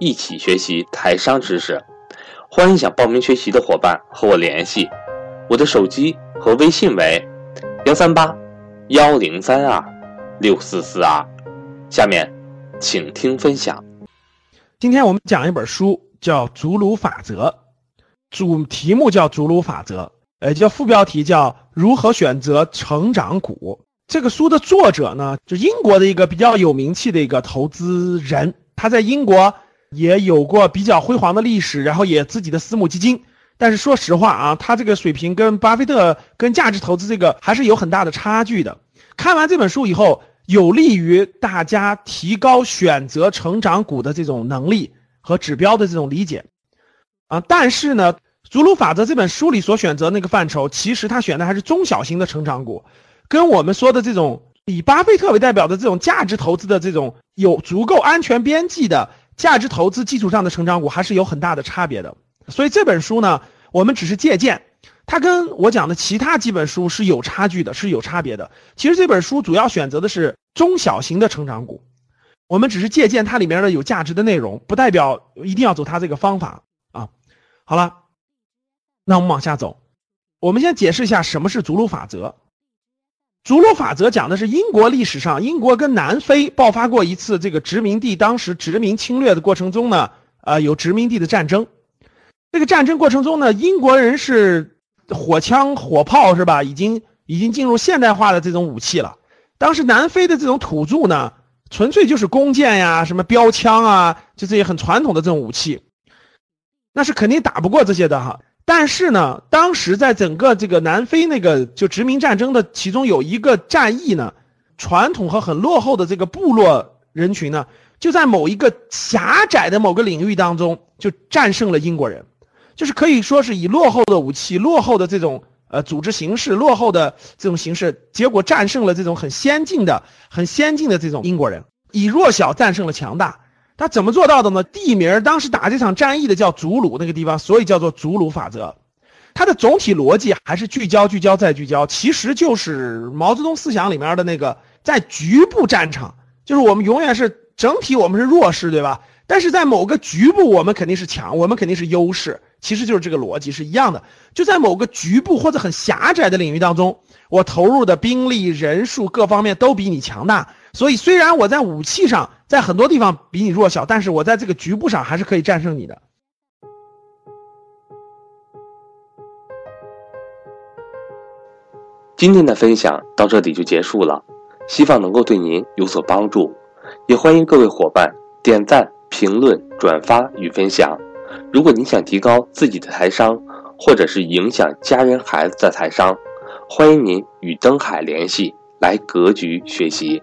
一起学习台商知识，欢迎想报名学习的伙伴和我联系，我的手机和微信为幺三八幺零三二六四四二。下面，请听分享。今天我们讲一本书，叫《祖鲁法则》，主题目叫《祖鲁法则》，呃，叫副标题叫《如何选择成长股》。这个书的作者呢，就英国的一个比较有名气的一个投资人，他在英国。也有过比较辉煌的历史，然后也自己的私募基金，但是说实话啊，他这个水平跟巴菲特跟价值投资这个还是有很大的差距的。看完这本书以后，有利于大家提高选择成长股的这种能力和指标的这种理解啊。但是呢，祖鲁法则这本书里所选择那个范畴，其实他选的还是中小型的成长股，跟我们说的这种以巴菲特为代表的这种价值投资的这种有足够安全边际的。价值投资基础上的成长股还是有很大的差别的，所以这本书呢，我们只是借鉴，它跟我讲的其他几本书是有差距的，是有差别的。其实这本书主要选择的是中小型的成长股，我们只是借鉴它里面的有价值的内容，不代表一定要走它这个方法啊。好了，那我们往下走，我们先解释一下什么是逐鹿法则。祖鲁法则讲的是英国历史上，英国跟南非爆发过一次这个殖民地当时殖民侵略的过程中呢，呃，有殖民地的战争。这个战争过程中呢，英国人是火枪火炮是吧？已经已经进入现代化的这种武器了。当时南非的这种土著呢，纯粹就是弓箭呀、什么标枪啊，就这些很传统的这种武器，那是肯定打不过这些的哈。但是呢，当时在整个这个南非那个就殖民战争的其中有一个战役呢，传统和很落后的这个部落人群呢，就在某一个狭窄的某个领域当中就战胜了英国人，就是可以说是以落后的武器、落后的这种呃组织形式、落后的这种形式，结果战胜了这种很先进的、很先进的这种英国人，以弱小战胜了强大。他怎么做到的呢？地名当时打这场战役的叫祖鲁那个地方，所以叫做祖鲁法则。它的总体逻辑还是聚焦、聚焦再聚焦，其实就是毛泽东思想里面的那个，在局部战场，就是我们永远是整体我们是弱势，对吧？但是在某个局部我们肯定是强，我们肯定是优势，其实就是这个逻辑是一样的。就在某个局部或者很狭窄的领域当中，我投入的兵力、人数各方面都比你强大。所以，虽然我在武器上在很多地方比你弱小，但是我在这个局部上还是可以战胜你的。今天的分享到这里就结束了，希望能够对您有所帮助，也欢迎各位伙伴点赞、评论、转发与分享。如果您想提高自己的财商，或者是影响家人孩子的财商，欢迎您与登海联系，来格局学习。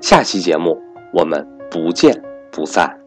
下期节目，我们不见不散。